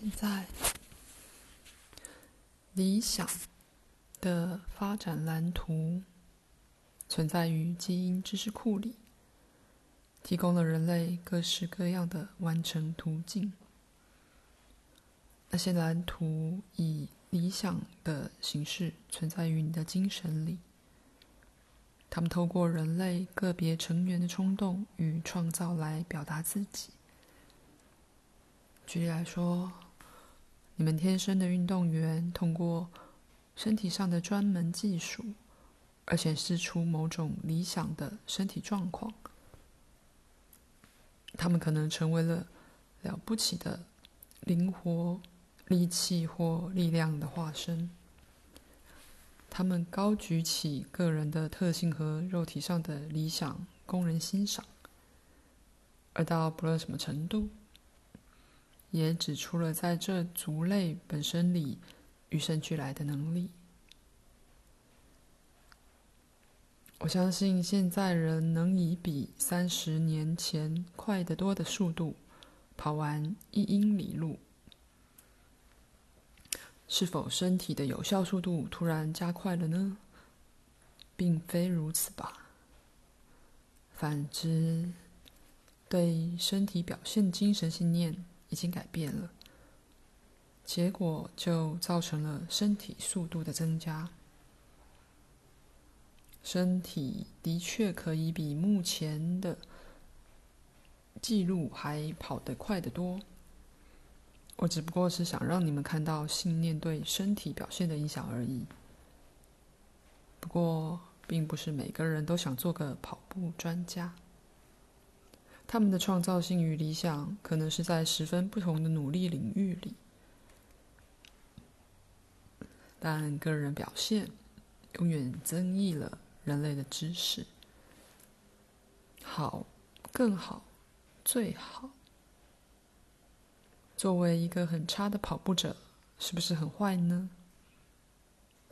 现在，理想的发展蓝图存在于基因知识库里，提供了人类各式各样的完成途径。那些蓝图以理想的形式存在于你的精神里，他们透过人类个别成员的冲动与创造来表达自己。举例来说，你们天生的运动员通过身体上的专门技术，而显示出某种理想的身体状况。他们可能成为了了不起的灵活力气或力量的化身。他们高举起个人的特性和肉体上的理想供人欣赏，而到不论什么程度。也指出了在这族类本身里与生俱来的能力。我相信现在人能以比三十年前快得多的速度跑完一英里路。是否身体的有效速度突然加快了呢？并非如此吧。反之，对身体表现精神信念。已经改变了，结果就造成了身体速度的增加。身体的确可以比目前的记录还跑得快得多。我只不过是想让你们看到信念对身体表现的影响而已。不过，并不是每个人都想做个跑步专家。他们的创造性与理想可能是在十分不同的努力领域里，但个人表现永远增益了人类的知识。好，更好，最好。作为一个很差的跑步者，是不是很坏呢？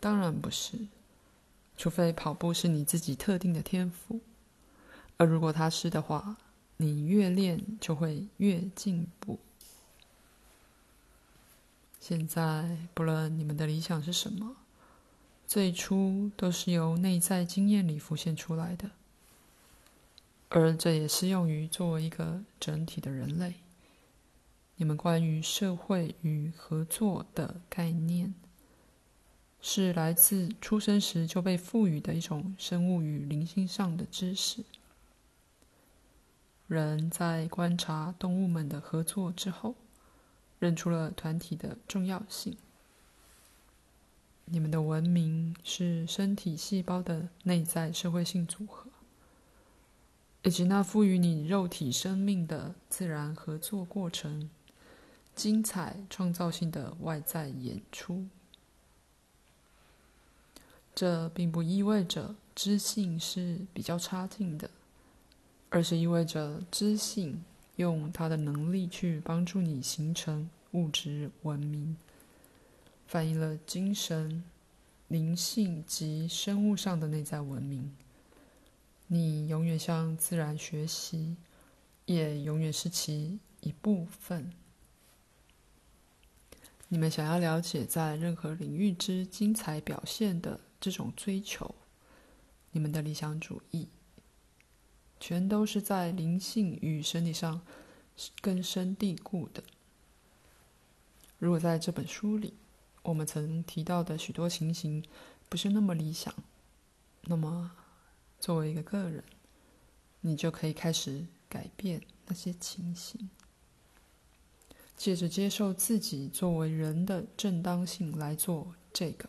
当然不是，除非跑步是你自己特定的天赋，而如果他是的话。你越练就会越进步。现在，不论你们的理想是什么，最初都是由内在经验里浮现出来的，而这也适用于作为一个整体的人类。你们关于社会与合作的概念，是来自出生时就被赋予的一种生物与灵性上的知识。人在观察动物们的合作之后，认出了团体的重要性。你们的文明是身体细胞的内在社会性组合，以及那赋予你肉体生命的自然合作过程，精彩创造性的外在演出。这并不意味着知性是比较差劲的。而是意味着知性用它的能力去帮助你形成物质文明，反映了精神、灵性及生物上的内在文明。你永远向自然学习，也永远是其一部分。你们想要了解在任何领域之精彩表现的这种追求，你们的理想主义。全都是在灵性与身体上根深蒂固的。如果在这本书里，我们曾提到的许多情形不是那么理想，那么作为一个个人，你就可以开始改变那些情形，借着接受自己作为人的正当性来做这个。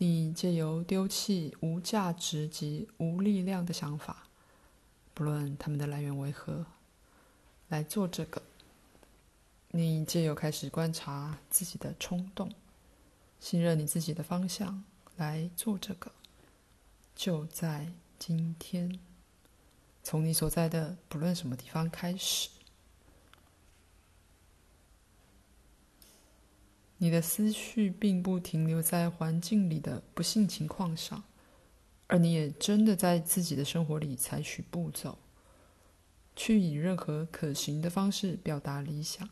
你借由丢弃无价值及无力量的想法，不论它们的来源为何，来做这个。你借由开始观察自己的冲动，信任你自己的方向来做这个。就在今天，从你所在的不论什么地方开始。你的思绪并不停留在环境里的不幸情况上，而你也真的在自己的生活里采取步骤，去以任何可行的方式表达理想，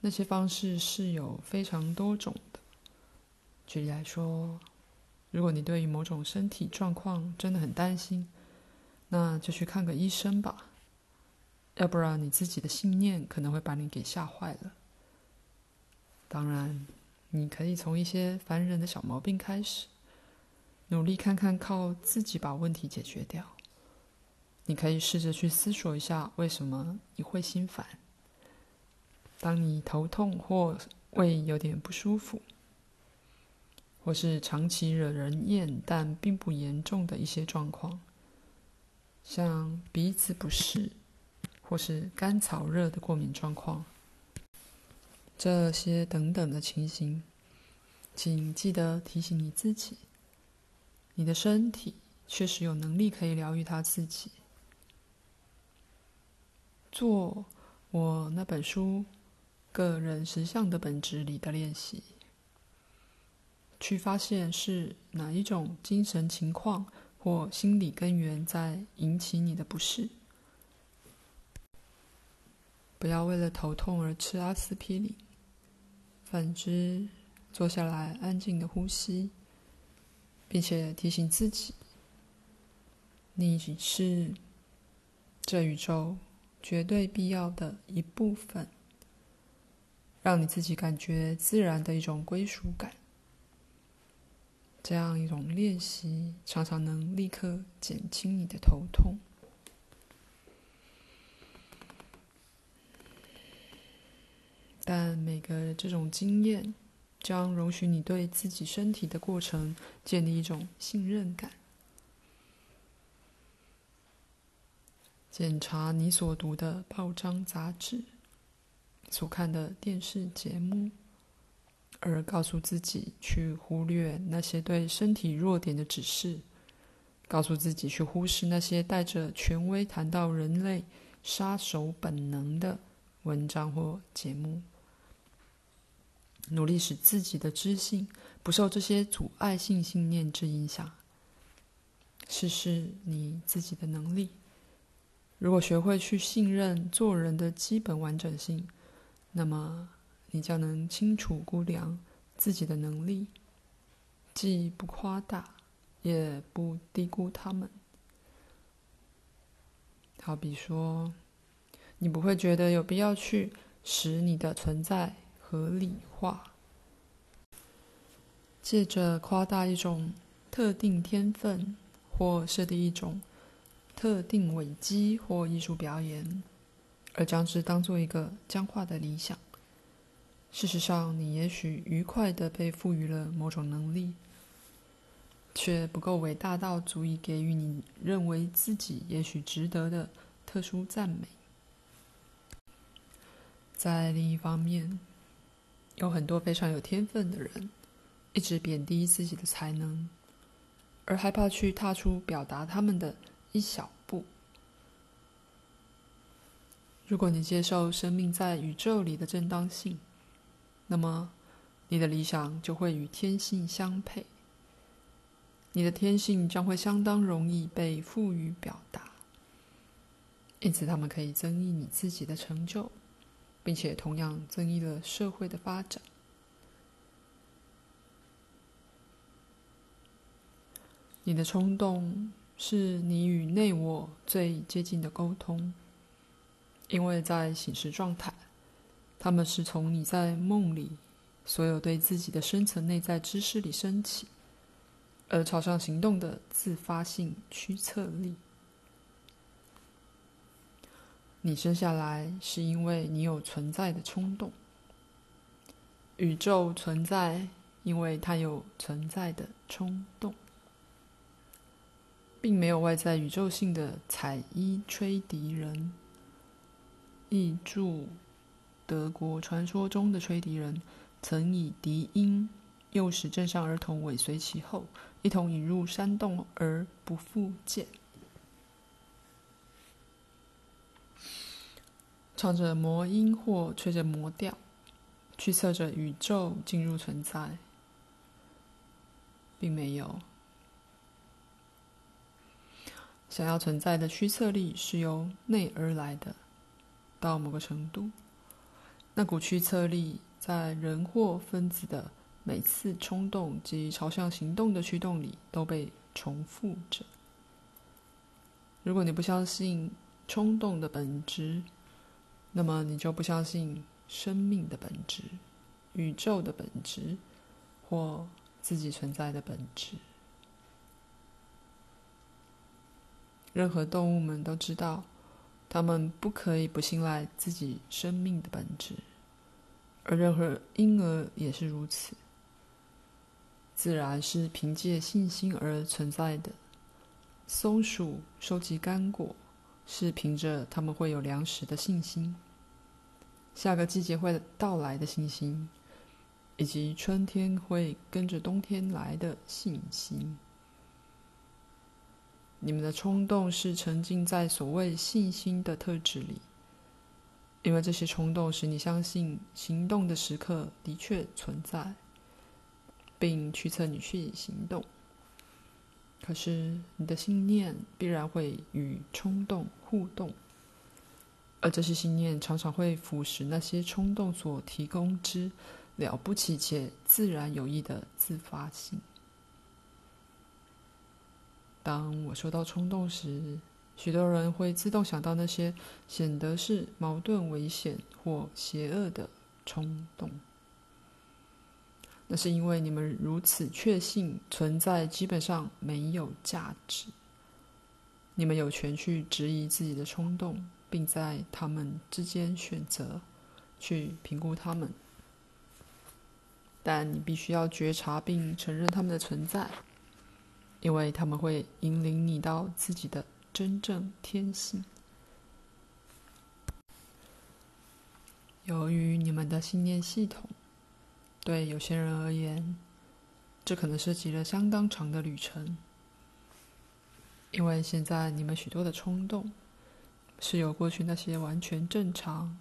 那些方式是有非常多种的。举例来说，如果你对于某种身体状况真的很担心，那就去看个医生吧。要不然你自己的信念可能会把你给吓坏了。当然，你可以从一些烦人的小毛病开始，努力看看靠自己把问题解决掉。你可以试着去思索一下，为什么你会心烦。当你头痛或胃有点不舒服，或是长期惹人厌但并不严重的一些状况，像鼻子不适，或是干燥热的过敏状况，这些等等的情形，请记得提醒你自己，你的身体确实有能力可以疗愈他自己。做我那本书。个人实相的本质里的练习，去发现是哪一种精神情况或心理根源在引起你的不适。不要为了头痛而吃阿司匹林，反之，坐下来安静的呼吸，并且提醒自己，你是这宇宙绝对必要的一部分。让你自己感觉自然的一种归属感，这样一种练习常常能立刻减轻你的头痛。但每个这种经验将容许你对自己身体的过程建立一种信任感。检查你所读的报章杂志。所看的电视节目，而告诉自己去忽略那些对身体弱点的指示，告诉自己去忽视那些带着权威谈到人类杀手本能的文章或节目，努力使自己的知性不受这些阻碍性信念之影响。试试你自己的能力，如果学会去信任做人的基本完整性。那么，你将能清楚估量自己的能力，既不夸大，也不低估他们。好比说，你不会觉得有必要去使你的存在合理化，借着夸大一种特定天分，或设定一种特定危机或艺术表演。而将之当做一个僵化的理想。事实上，你也许愉快地被赋予了某种能力，却不够伟大到足以给予你认为自己也许值得的特殊赞美。在另一方面，有很多非常有天分的人，一直贬低自己的才能，而害怕去踏出表达他们的一小步。如果你接受生命在宇宙里的正当性，那么你的理想就会与天性相配。你的天性将会相当容易被赋予表达，因此他们可以增益你自己的成就，并且同样增益了社会的发展。你的冲动是你与内我最接近的沟通。因为在醒时状态，他们是从你在梦里所有对自己的深层内在知识里升起，而朝上行动的自发性驱策力。你生下来是因为你有存在的冲动，宇宙存在，因为它有存在的冲动，并没有外在宇宙性的彩衣吹笛人。译注：德国传说中的吹笛人，曾以笛音诱使镇上儿童尾随其后，一同引入山洞而不复见。唱着魔音或吹着魔调，驱策着宇宙进入存在，并没有。想要存在的驱策力是由内而来的。到某个程度，那股驱策力在人或分子的每次冲动及朝向行动的驱动里都被重复着。如果你不相信冲动的本质，那么你就不相信生命的本质、宇宙的本质或自己存在的本质。任何动物们都知道，它们不可以不信赖自己生命的本质，而任何婴儿也是如此。自然是凭借信心而存在的。松鼠收集干果，是凭着它们会有粮食的信心；下个季节会到来的信心，以及春天会跟着冬天来的信心。你们的冲动是沉浸在所谓信心的特质里，因为这些冲动使你相信行动的时刻的确存在，并驱策你去行动。可是，你的信念必然会与冲动互动，而这些信念常常会腐蚀那些冲动所提供之了不起且自然有益的自发性。当我说到冲动时，许多人会自动想到那些显得是矛盾、危险或邪恶的冲动。那是因为你们如此确信存在基本上没有价值，你们有权去质疑自己的冲动，并在他们之间选择，去评估他们。但你必须要觉察并承认他们的存在，因为他们会引领你到自己的真正天性。由于你们的信念系统。对有些人而言，这可能涉及了相当长的旅程，因为现在你们许多的冲动是由过去那些完全正常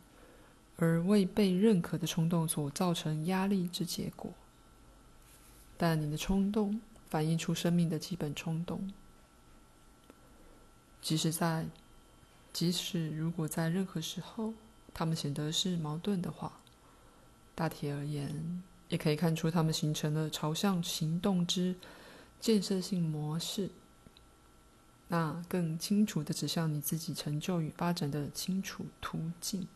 而未被认可的冲动所造成压力之结果。但你的冲动反映出生命的基本冲动，即使在，即使如果在任何时候它们显得是矛盾的话，大体而言。也可以看出，他们形成了朝向行动之建设性模式，那更清楚的指向你自己成就与发展的清楚途径。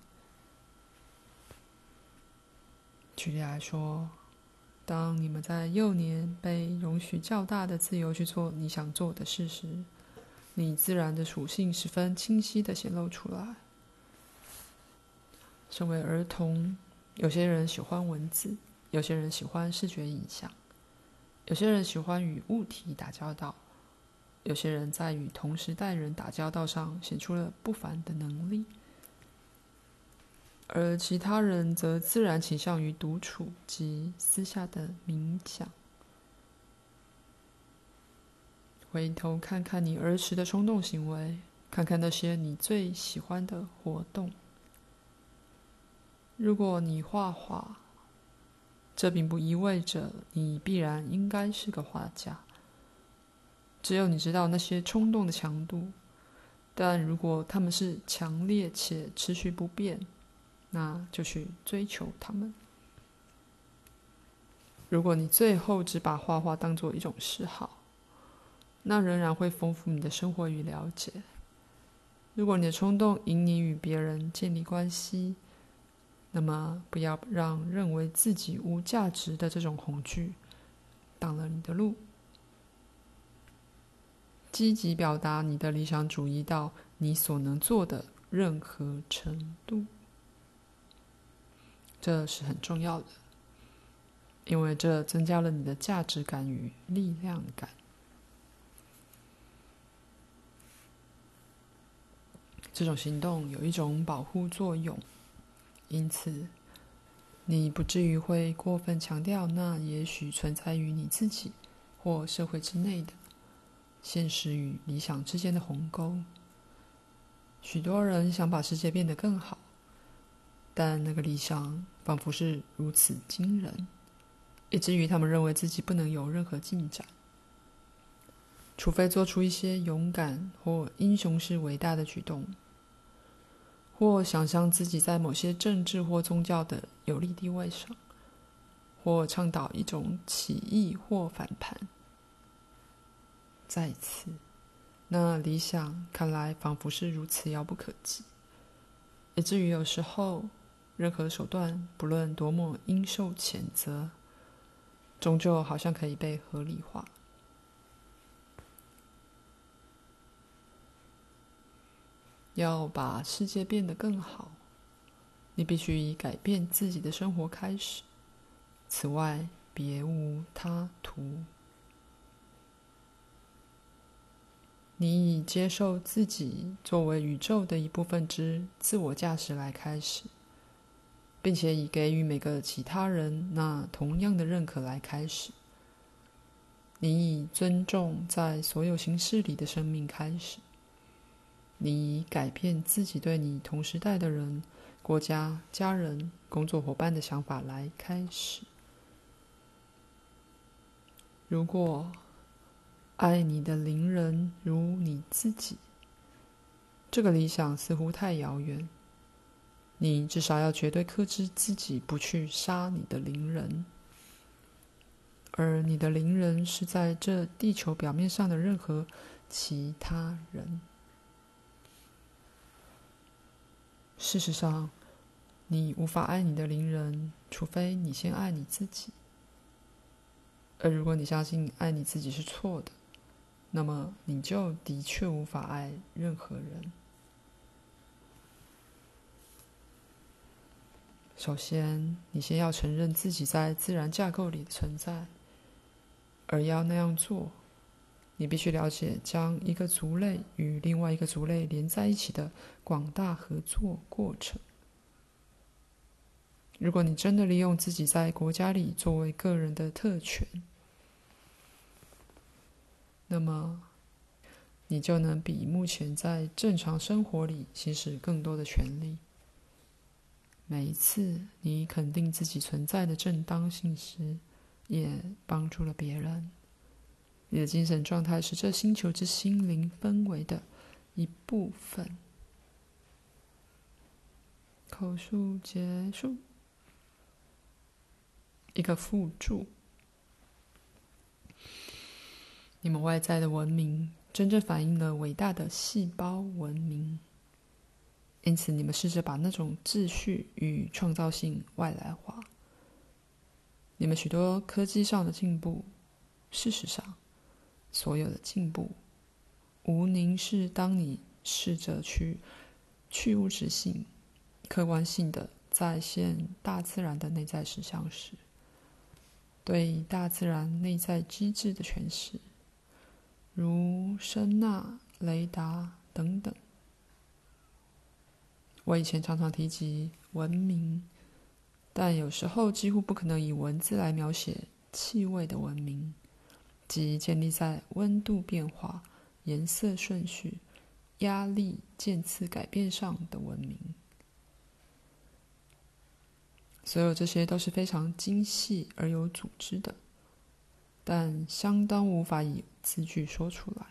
举例来说，当你们在幼年被容许较大的自由去做你想做的事时，你自然的属性十分清晰的显露出来。身为儿童，有些人喜欢文字。有些人喜欢视觉影像，有些人喜欢与物体打交道，有些人在与同时代人打交道上显出了不凡的能力，而其他人则自然倾向于独处及私下的冥想。回头看看你儿时的冲动行为，看看那些你最喜欢的活动。如果你画画，这并不意味着你必然应该是个画家。只有你知道那些冲动的强度，但如果他们是强烈且持续不变，那就去追求他们。如果你最后只把画画当做一种嗜好，那仍然会丰富你的生活与了解。如果你的冲动引你与别人建立关系，那么，不要让认为自己无价值的这种恐惧挡了你的路。积极表达你的理想主义到你所能做的任何程度，这是很重要的，因为这增加了你的价值感与力量感。这种行动有一种保护作用。因此，你不至于会过分强调那也许存在于你自己或社会之内的现实与理想之间的鸿沟。许多人想把世界变得更好，但那个理想仿佛是如此惊人，以至于他们认为自己不能有任何进展，除非做出一些勇敢或英雄式伟大的举动。或想象自己在某些政治或宗教的有利地位上，或倡导一种起义或反叛。再次，那理想看来仿佛是如此遥不可及，以至于有时候，任何手段，不论多么应受谴责，终究好像可以被合理化。要把世界变得更好，你必须以改变自己的生活开始。此外，别无他途。你以接受自己作为宇宙的一部分之自我价值来开始，并且以给予每个其他人那同样的认可来开始。你以尊重在所有形式里的生命开始。你以改变自己对你同时代的人、国家、家人、工作伙伴的想法来开始。如果爱你的邻人如你自己，这个理想似乎太遥远。你至少要绝对克制自己，不去杀你的邻人，而你的邻人是在这地球表面上的任何其他人。事实上，你无法爱你的邻人，除非你先爱你自己。而如果你相信爱你自己是错的，那么你就的确无法爱任何人。首先，你先要承认自己在自然架构里的存在，而要那样做。你必须了解将一个族类与另外一个族类连在一起的广大合作过程。如果你真的利用自己在国家里作为个人的特权，那么你就能比目前在正常生活里行使更多的权利。每一次你肯定自己存在的正当性时，也帮助了别人。你的精神状态是这星球之心灵氛围的一部分。口述结束。一个附注：你们外在的文明真正反映了伟大的细胞文明，因此你们试着把那种秩序与创造性外来化。你们许多科技上的进步，事实上。所有的进步，无宁是当你试着去去物质性、客观性的再现大自然的内在实相时，对大自然内在机制的诠释，如声呐、雷达等等。我以前常常提及文明，但有时候几乎不可能以文字来描写气味的文明。即建立在温度变化、颜色顺序、压力渐次改变上的文明，所有这些都是非常精细而有组织的，但相当无法以字句说出来。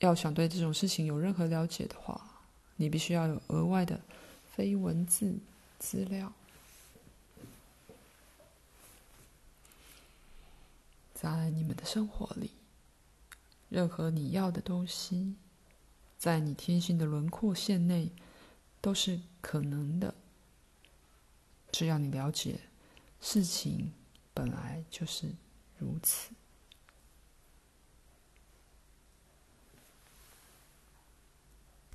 要想对这种事情有任何了解的话，你必须要有额外的非文字资料。在你们的生活里，任何你要的东西，在你天性的轮廓线内，都是可能的。只要你了解，事情本来就是如此。